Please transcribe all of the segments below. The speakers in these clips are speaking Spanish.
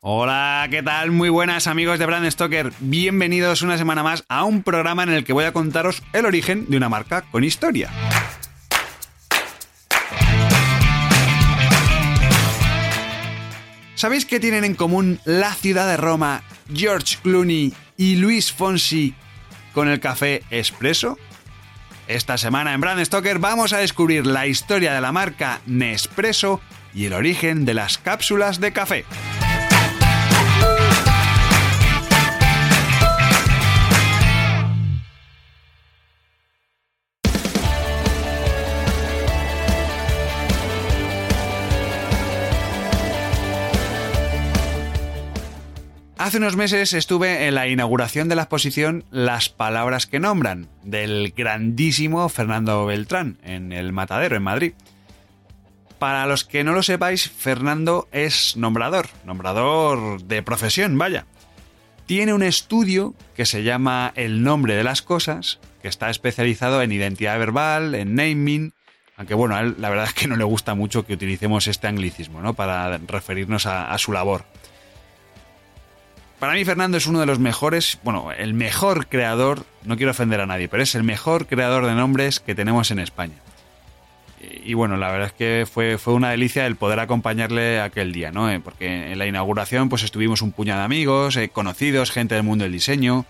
Hola, ¿qué tal? Muy buenas amigos de Brand Stoker. Bienvenidos una semana más a un programa en el que voy a contaros el origen de una marca con historia. ¿Sabéis qué tienen en común la ciudad de Roma, George Clooney y Luis Fonsi con el café Espresso? Esta semana en Brand Stoker vamos a descubrir la historia de la marca Nespresso y el origen de las cápsulas de café. Hace unos meses estuve en la inauguración de la exposición Las Palabras que Nombran, del grandísimo Fernando Beltrán, en el Matadero, en Madrid. Para los que no lo sepáis, Fernando es nombrador, nombrador de profesión, vaya. Tiene un estudio que se llama El nombre de las cosas, que está especializado en identidad verbal, en naming, aunque bueno, a él la verdad es que no le gusta mucho que utilicemos este anglicismo, ¿no? Para referirnos a, a su labor. Para mí Fernando es uno de los mejores, bueno, el mejor creador, no quiero ofender a nadie, pero es el mejor creador de nombres que tenemos en España. Y, bueno, la verdad es que fue, fue una delicia el poder acompañarle aquel día, ¿no? Eh, porque en la inauguración pues estuvimos un puñado de amigos, eh, conocidos, gente del mundo del diseño.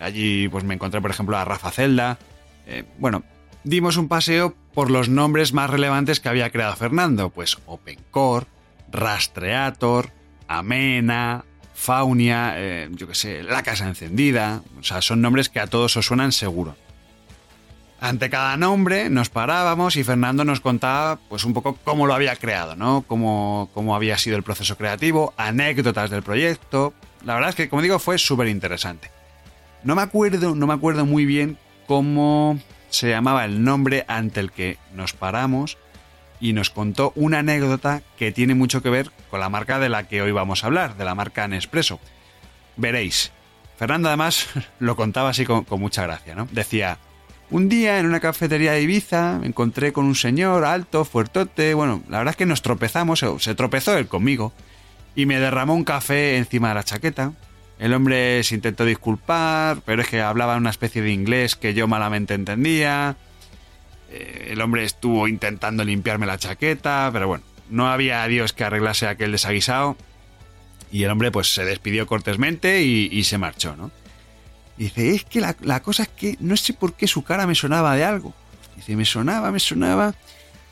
Allí pues me encontré, por ejemplo, a Rafa Celda. Eh, bueno, dimos un paseo por los nombres más relevantes que había creado Fernando, pues OpenCore, Rastreator, Amena, Faunia, eh, yo qué sé, La Casa Encendida, o sea, son nombres que a todos os suenan seguro. Ante cada nombre nos parábamos y Fernando nos contaba pues un poco cómo lo había creado, ¿no? Cómo, cómo había sido el proceso creativo, anécdotas del proyecto. La verdad es que, como digo, fue súper interesante. No me acuerdo, no me acuerdo muy bien cómo se llamaba el nombre ante el que nos paramos, y nos contó una anécdota que tiene mucho que ver con la marca de la que hoy vamos a hablar, de la marca Nespresso. Veréis, Fernando además lo contaba así con, mucha gracia, ¿no? Decía, un día en una cafetería de Ibiza me encontré con un señor alto, fuertote, bueno, la verdad es que nos tropezamos, se tropezó él conmigo, y me derramó un café encima de la chaqueta. El hombre se intentó disculpar, pero es que hablaba una especie de inglés que yo malamente entendía. Eh, el hombre estuvo intentando limpiarme la chaqueta, pero bueno, no había Dios que arreglase aquel desaguisado. Y el hombre pues se despidió cortésmente y, se marchó, ¿no? dice, es que la, la, cosa es que no sé por qué su cara me sonaba de algo. Dice, me sonaba, me sonaba.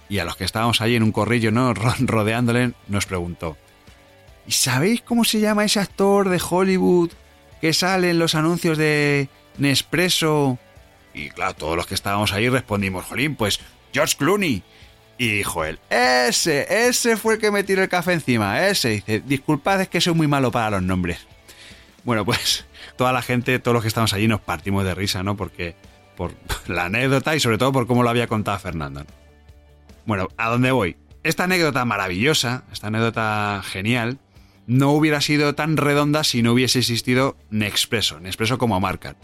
Y a los que estábamos allí en un corrillo, ¿no? Rodeándole, nos preguntó, ¿y sabéis cómo se llama ese actor de Hollywood que sale en los anuncios de Nespresso y claro, todos los que estábamos ahí respondimos, jolín, pues George Clooney. Y dijo él, ese, ese fue el que me tiró el café encima, ese. Dice, disculpad, es que soy muy malo para los nombres. Bueno, pues toda la gente, todos los que estamos allí nos partimos de risa, ¿no? Porque por la anécdota y sobre todo por cómo lo había contado Fernando. Bueno, ¿a dónde voy? Esta anécdota maravillosa, esta anécdota genial, no hubiera sido tan redonda si no hubiese existido Nespresso, Nespresso como marca.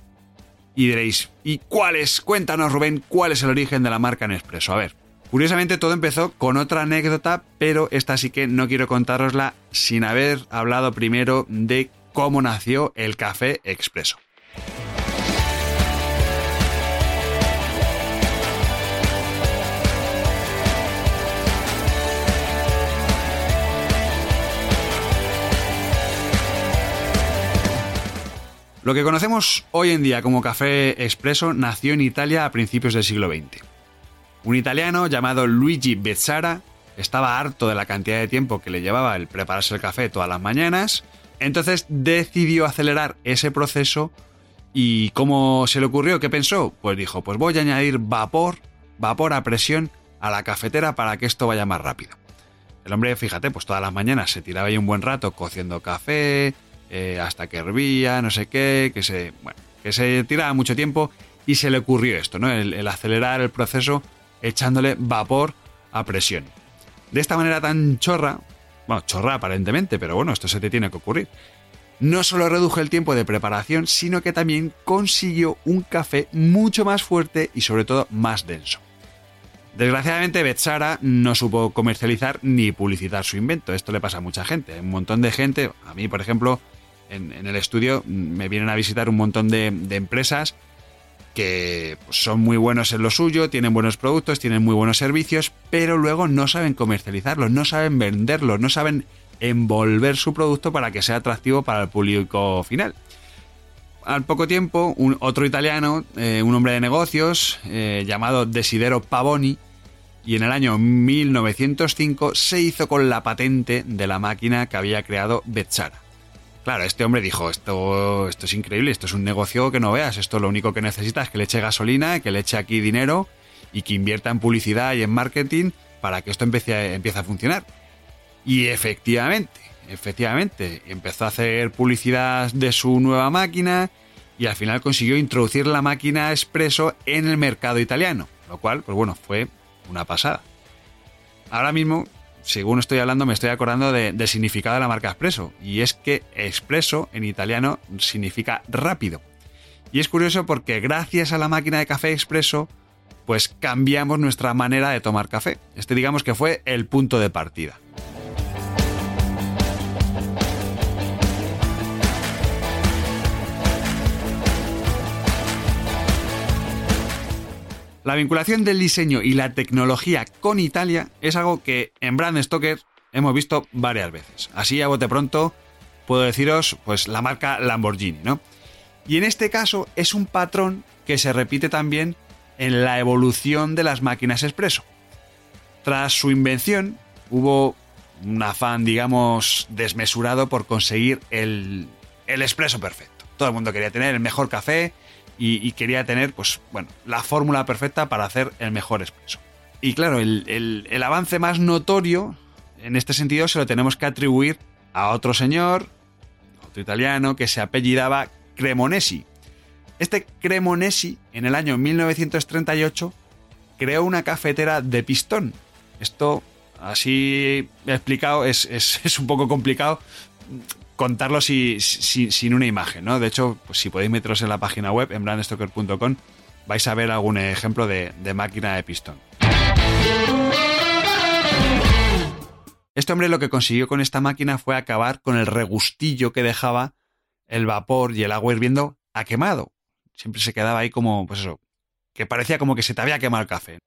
Y diréis, ¿y cuál es? Cuéntanos, Rubén, ¿cuál es el origen de la marca Nespresso? A ver, curiosamente todo empezó con otra anécdota, pero esta sí que no quiero contárosla sin haber hablado primero de cómo nació el café expreso. Lo que conocemos hoy en día como café expreso nació en Italia a principios del siglo XX. Un italiano llamado Luigi Bezzara estaba harto de la cantidad de tiempo que le llevaba el prepararse el café todas las mañanas, entonces decidió acelerar ese proceso y ¿cómo se le ocurrió? ¿Qué pensó? Pues dijo, pues voy a añadir vapor, vapor a presión a la cafetera para que esto vaya más rápido. El hombre, fíjate, pues todas las mañanas se tiraba ahí un buen rato cociendo café, eh, hasta que hervía, no sé qué, que se, bueno, que se tiraba mucho tiempo y se le ocurrió esto, ¿no? El, el acelerar el proceso echándole vapor a presión. De esta manera tan chorra, bueno, chorra aparentemente, pero bueno, esto se te tiene que ocurrir. No solo redujo el tiempo de preparación, sino que también consiguió un café mucho más fuerte y sobre todo más denso. Desgraciadamente, Betsara no supo comercializar ni publicitar su invento. Esto le pasa a mucha gente. Un montón de gente, a mí, por ejemplo, en, el estudio me vienen a visitar un montón de, empresas que pues, son muy buenos en lo suyo, tienen buenos productos, tienen muy buenos servicios, pero luego no saben comercializarlos, no saben venderlos, no saben envolver su producto para que sea atractivo para el público final. Al poco tiempo, otro italiano, eh, un hombre de negocios eh, llamado Desidero Pavoni, y en el año 1905 se hizo con la patente de la máquina que había creado Betsara. Claro, este hombre dijo, esto, esto es increíble, esto es un negocio que no veas, esto lo único que necesita es que le eche gasolina, que le eche aquí dinero y que invierta en publicidad y en marketing para que esto empiece, empiece a funcionar. Y efectivamente, efectivamente, empezó a hacer publicidad de su nueva máquina y al final consiguió introducir la máquina expreso en el mercado italiano, lo cual, pues bueno, fue una pasada. Ahora mismo, según estoy hablando, me estoy acordando del significado de la marca Espresso, y es que Espresso en italiano significa rápido. Y es curioso porque gracias a la máquina de café expreso, pues cambiamos nuestra manera de tomar café. Este digamos que fue el punto de partida. La vinculación del diseño y la tecnología con Italia es algo que en Brand Stoker hemos visto varias veces. Así a bote pronto puedo deciros pues la marca Lamborghini, ¿no? Y en este caso es un patrón que se repite también en la evolución de las máquinas expreso. Tras su invención hubo un afán, digamos, desmesurado por conseguir el, el expreso perfecto. Todo el mundo quería tener el mejor café, y, quería tener, pues, bueno, la fórmula perfecta para hacer el mejor expreso. Y claro, el, avance más notorio en este sentido se lo tenemos que atribuir a otro señor, otro italiano, que se apellidaba Cremonesi. Este Cremonesi, en el año 1938, creó una cafetera de pistón. Esto, así explicado, es, es un poco complicado, contarlo sin una imagen, ¿no? De hecho, pues si podéis meteros en la página web, en brandstoker.com, vais a ver algún ejemplo de, máquina de pistón. Este hombre lo que consiguió con esta máquina fue acabar con el regustillo que dejaba el vapor y el agua hirviendo a quemado. Siempre se quedaba ahí como, pues eso, que parecía como que se te había quemado el café.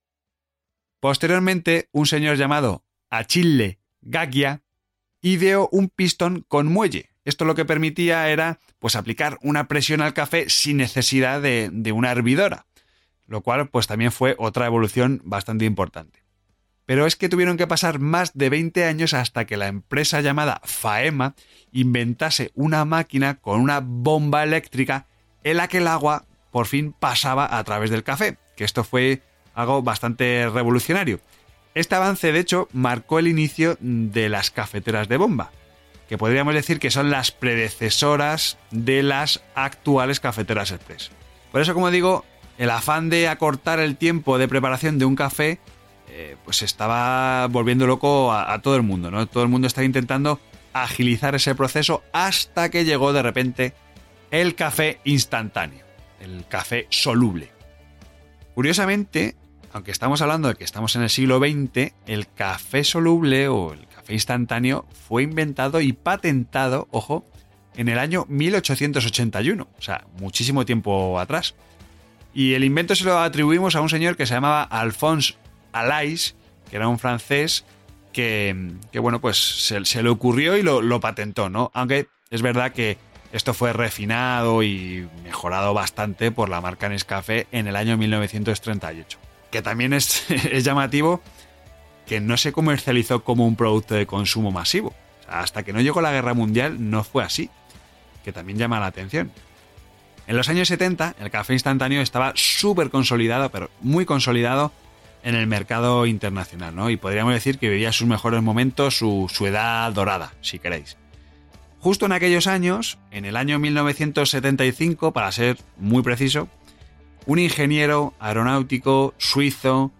Posteriormente, un señor llamado Achille Gaggia ideó un pistón con muelle. Esto lo que permitía era pues aplicar una presión al café sin necesidad de, de una hervidora, lo cual pues también fue otra evolución bastante importante. Pero es que tuvieron que pasar más de 20 años hasta que la empresa llamada Faema inventase una máquina con una bomba eléctrica en la que el agua por fin pasaba a través del café, que esto fue algo bastante revolucionario. Este avance, de hecho, marcó el inicio de las cafeteras de bomba, que podríamos decir que son las predecesoras de las actuales cafeteras express. Por eso, como digo, el afán de acortar el tiempo de preparación de un café, eh, pues estaba volviendo loco a, todo el mundo, ¿no? Todo el mundo estaba intentando agilizar ese proceso hasta que llegó de repente el café instantáneo, el café soluble. Curiosamente, aunque estamos hablando de que estamos en el siglo XX, el café soluble o el café instantáneo fue inventado y patentado, ojo, en el año 1881, o sea, muchísimo tiempo atrás. Y el invento se lo atribuimos a un señor que se llamaba Alphonse Alais, que era un francés que, bueno, pues se, le ocurrió y lo, lo patentó, ¿no? Aunque es verdad que esto fue refinado y mejorado bastante por la marca Nescafé en el año 1938 que también es, llamativo que no se comercializó como un producto de consumo masivo. hasta que no llegó la guerra mundial no fue así, que también llama la atención. En los años 70 el café instantáneo estaba súper consolidado, pero muy consolidado, en el mercado internacional, ¿no? Y podríamos decir que vivía sus mejores momentos, su, su edad dorada, si queréis. Justo en aquellos años, en el año 1975, para ser muy preciso, un ingeniero aeronáutico suizo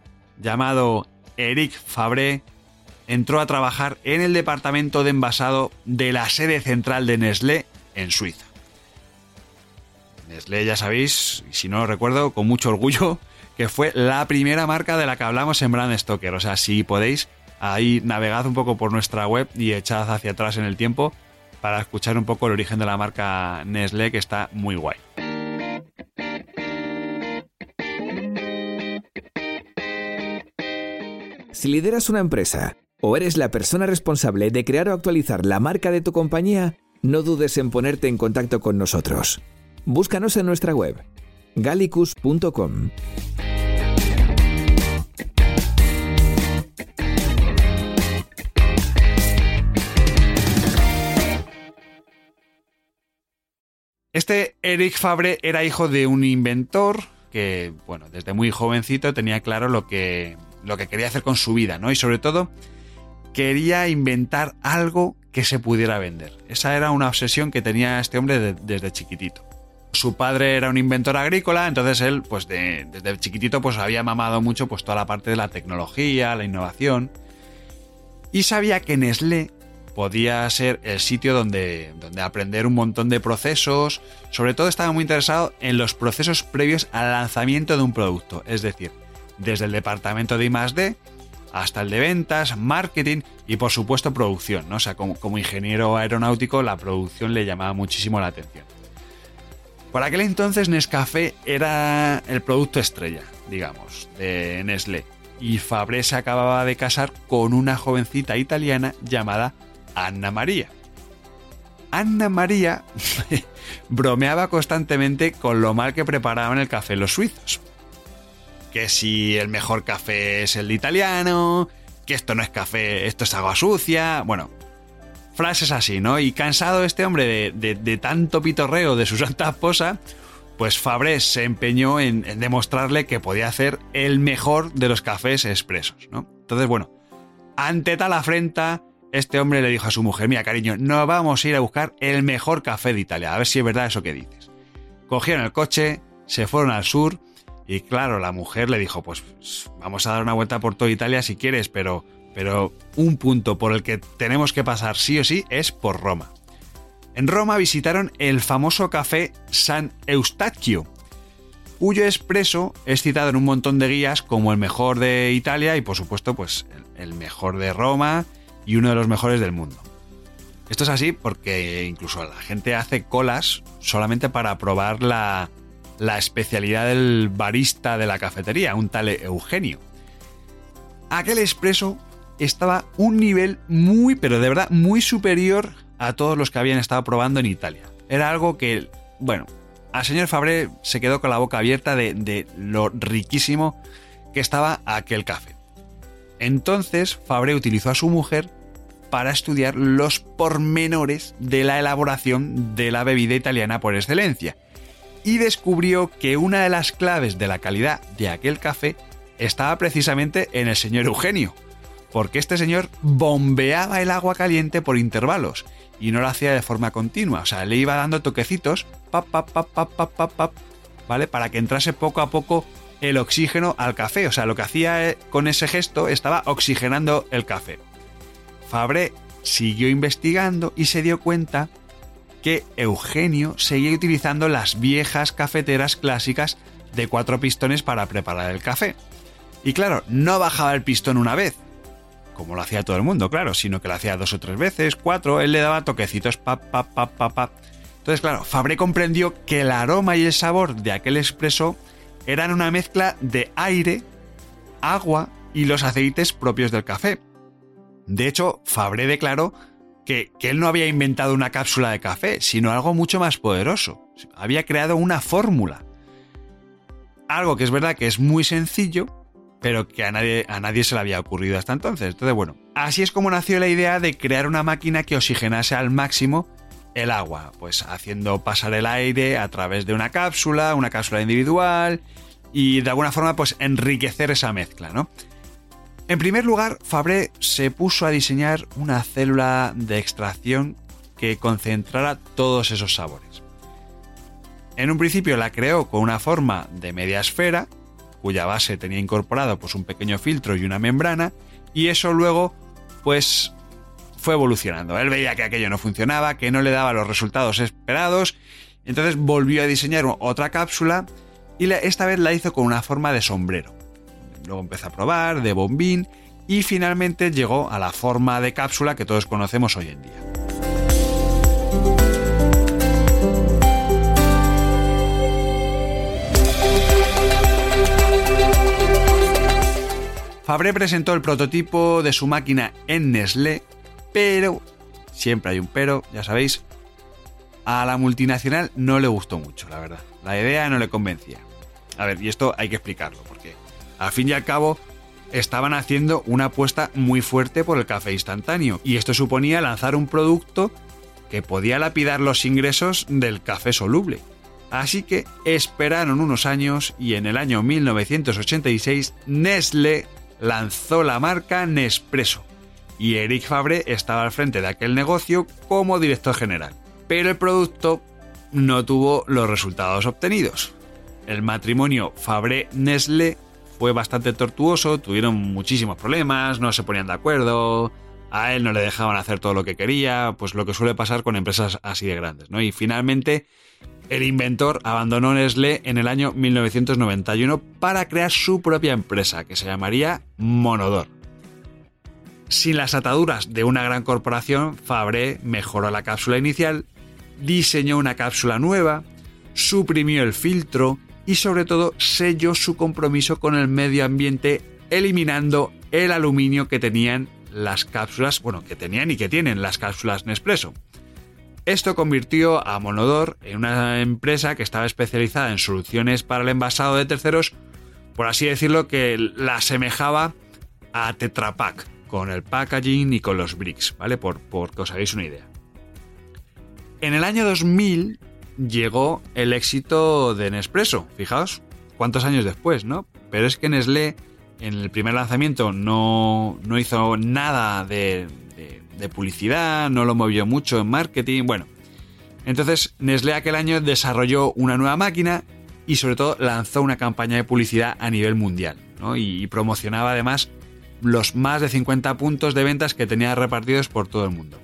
llamado Eric Fabré entró a trabajar en el departamento de envasado de la sede central de Nestlé en Suiza. Nestlé, ya sabéis, y si no lo recuerdo, con mucho orgullo, que fue la primera marca de la que hablamos en Brand Stoker. O sea, si podéis, ahí navegad un poco por nuestra web y echad hacia atrás en el tiempo para escuchar un poco el origen de la marca Nestlé, que está muy guay. Si lideras una empresa o eres la persona responsable de crear o actualizar la marca de tu compañía, no dudes en ponerte en contacto con nosotros. Búscanos en nuestra web gallicus.com. Este Eric Fabre era hijo de un inventor que, bueno, desde muy jovencito tenía claro lo que, lo que quería hacer con su vida, ¿no? Y sobre todo, quería inventar algo que se pudiera vender. Esa era una obsesión que tenía este hombre desde chiquitito. Su padre era un inventor agrícola, entonces él, pues desde chiquitito, pues había mamado mucho pues toda la parte de la tecnología, la innovación. Y sabía que Nestlé podía ser el sitio donde, donde aprender un montón de procesos. Sobre todo estaba muy interesado en los procesos previos al lanzamiento de un producto. Es decir, desde el departamento de I+D hasta el de ventas, marketing y por supuesto producción. ¿no? O sea, como, como ingeniero aeronáutico la producción le llamaba muchísimo la atención. Por aquel entonces Nescafé era el producto estrella, digamos, de Nestlé. Y Fabré se acababa de casar con una jovencita italiana llamada Anna María. Anna María bromeaba constantemente con lo mal que preparaban el café los suizos. Que si el mejor café es el de italiano, que esto no es café, esto es agua sucia. Bueno, frases así, ¿no? Y cansado este hombre de, tanto pitorreo de su santa esposa, pues Fabré se empeñó en, en, demostrarle que podía hacer el mejor de los cafés expresos, ¿no? Entonces, bueno, ante tal afrenta, este hombre le dijo a su mujer, mira cariño, no vamos a ir a buscar el mejor café de Italia, a ver si es verdad eso que dices. Cogieron el coche, se fueron al sur y claro, la mujer le dijo, pues vamos a dar una vuelta por toda Italia si quieres, pero, pero un punto por el que tenemos que pasar sí o sí es por Roma. En Roma visitaron el famoso café San Eustachio, cuyo expreso es citado en un montón de guías como el mejor de Italia y por supuesto pues el mejor de Roma y uno de los mejores del mundo. Esto es así porque incluso la gente hace colas solamente para probar la, la especialidad del barista de la cafetería, un tal Eugenio. Aquel expreso estaba un nivel muy, pero de verdad muy superior a todos los que habían estado probando en Italia. Era algo que, bueno, al señor Fabré se quedó con la boca abierta de, de lo riquísimo que estaba aquel café. Entonces Fabre utilizó a su mujer para estudiar los pormenores de la elaboración de la bebida italiana por excelencia y descubrió que una de las claves de la calidad de aquel café estaba precisamente en el señor Eugenio, porque este señor bombeaba el agua caliente por intervalos y no lo hacía de forma continua, o sea, le iba dando toquecitos, pap, pap, pap, pap, pap, pap, ¿vale? Para que entrase poco a poco el oxígeno al café. O sea, lo que hacía eh, con ese gesto estaba oxigenando el café. Fabre siguió investigando y se dio cuenta que Eugenio seguía utilizando las viejas cafeteras clásicas de cuatro pistones para preparar el café. Y claro, no bajaba el pistón una vez, como lo hacía todo el mundo, claro, sino que lo hacía dos o tres veces, cuatro, él le daba toquecitos, pa, pa, pa, pa, pa. Entonces, claro, Fabre comprendió que el aroma y el sabor de aquel expreso eran una mezcla de aire, agua y los aceites propios del café. De hecho, Fabré declaró que, él no había inventado una cápsula de café, sino algo mucho más poderoso. Había creado una fórmula. Algo que es verdad que es muy sencillo, pero que a nadie, a nadie se le había ocurrido hasta entonces. Entonces, bueno, así es como nació la idea de crear una máquina que oxigenase al máximo el agua, pues haciendo pasar el aire a través de una cápsula, una cápsula individual, y de alguna forma pues enriquecer esa mezcla, ¿no? En primer lugar, Fabré se puso a diseñar una célula de extracción que concentrara todos esos sabores. En un principio la creó con una forma de media esfera, cuya base tenía incorporado pues, un pequeño filtro y una membrana, y eso luego pues fue evolucionando. Él veía que aquello no funcionaba, que no le daba los resultados esperados, entonces volvió a diseñar otra cápsula y esta vez la hizo con una forma de sombrero. Luego empezó a probar, de bombín, y finalmente llegó a la forma de cápsula que todos conocemos hoy en día. Fabré presentó el prototipo de su máquina en Nestlé, pero, siempre hay un pero, ya sabéis, a la multinacional no le gustó mucho, la verdad. La idea no le convencía. A ver, y esto hay que explicarlo, al fin y al cabo estaban haciendo una apuesta muy fuerte por el café instantáneo, y esto suponía lanzar un producto que podía lapidar los ingresos del café soluble. Así que esperaron unos años y en el año 1986 Nestlé lanzó la marca Nespresso y Eric Fabre estaba al frente de aquel negocio como director general. Pero el producto no tuvo los resultados obtenidos. El matrimonio Fabre-Nestlé fue bastante tortuoso, tuvieron muchísimos problemas, no se ponían de acuerdo, a él no le dejaban hacer todo lo que quería, pues lo que suele pasar con empresas así de grandes, ¿no? Y finalmente el inventor abandonó Nestlé en el año 1991 para crear su propia empresa, que se llamaría Monodor. Sin las ataduras de una gran corporación, Fabre mejoró la cápsula inicial, diseñó una cápsula nueva, suprimió el filtro y sobre todo selló su compromiso con el medio ambiente eliminando el aluminio que tenían las cápsulas, bueno, que tenían y que tienen las cápsulas Nespresso. Esto convirtió a Monodor en una empresa que estaba especializada en soluciones para el envasado de terceros, por así decirlo, que la asemejaba a Tetra Pak, con el packaging y con los bricks, ¿vale? Por, por que os hagáis una idea. En el año 2000 llegó el éxito de Nespresso. Fijaos, cuántos años después, ¿no? Pero es que Nestlé en el primer lanzamiento no, hizo nada de, publicidad, no lo movió mucho en marketing, bueno. Entonces Nestlé aquel año desarrolló una nueva máquina y sobre todo lanzó una campaña de publicidad a nivel mundial, ¿no? y, y promocionaba además los más de 50 puntos de ventas que tenía repartidos por todo el mundo.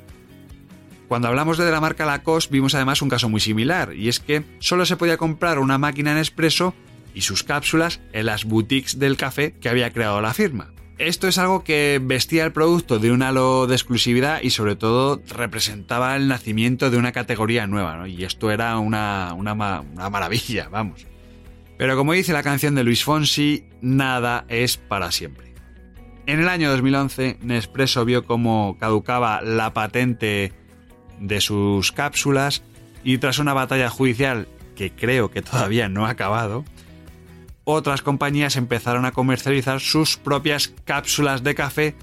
Cuando hablamos de la marca Lacoste vimos además un caso muy similar, y es que solo se podía comprar una máquina en expreso y sus cápsulas en las boutiques del café que había creado la firma. Esto es algo que vestía el producto de un halo de exclusividad y sobre todo representaba el nacimiento de una categoría nueva, ¿no? Y esto era una, una, una maravilla, vamos. Pero como dice la canción de Luis Fonsi, nada es para siempre. En el año 2011, Nespresso vio cómo caducaba la patente de sus cápsulas y tras una batalla judicial que creo que todavía no ha acabado, otras compañías empezaron a comercializar sus propias cápsulas de café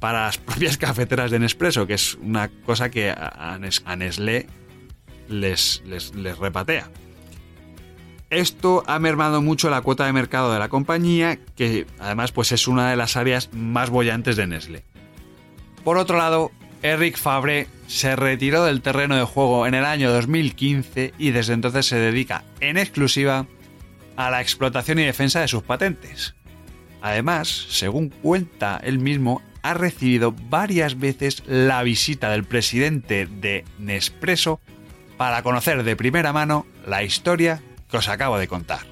para las propias cafeteras de Nespresso, que es una cosa que a Nestlé les, les, les repatea. Esto ha mermado mucho la cuota de mercado de la compañía, que además pues es una de las áreas más bollantes de Nestlé. Por otro lado, Eric Fabre se retiró del terreno de juego en el año 2015 y desde entonces se dedica en exclusiva a la explotación y defensa de sus patentes. Además, según cuenta él mismo, ha recibido varias veces la visita del presidente de Nespresso para conocer de primera mano la historia que os acabo de contar.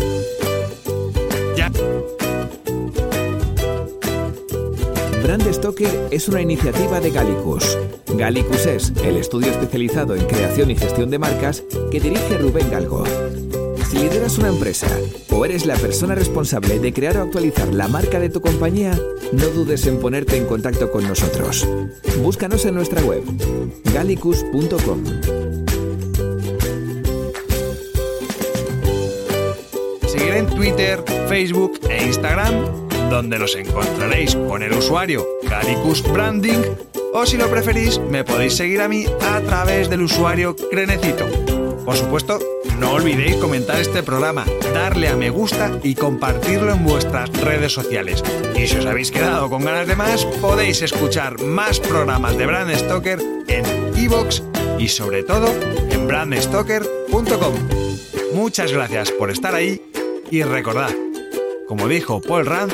Brand Stoker es una iniciativa de Gallicus. Gallicus es el estudio especializado en creación y gestión de marcas que dirige Rubén Galgo. Si lideras una empresa o eres la persona responsable de crear o actualizar la marca de tu compañía, no dudes en ponerte en contacto con nosotros. Búscanos en nuestra web, gallicus.com. Seguir en Twitter, Facebook e Instagram donde nos encontraréis con el usuario Galicus Branding o si lo preferís me podéis seguir a mí a través del usuario Crenecito. Por supuesto, no olvidéis comentar este programa, darle a me gusta y compartirlo en vuestras redes sociales. Y si os habéis quedado con ganas de más, podéis escuchar más programas de Brand Stoker en iVoox y sobre todo en brandstoker.com. Muchas gracias por estar ahí y recordad, como dijo Paul Rand,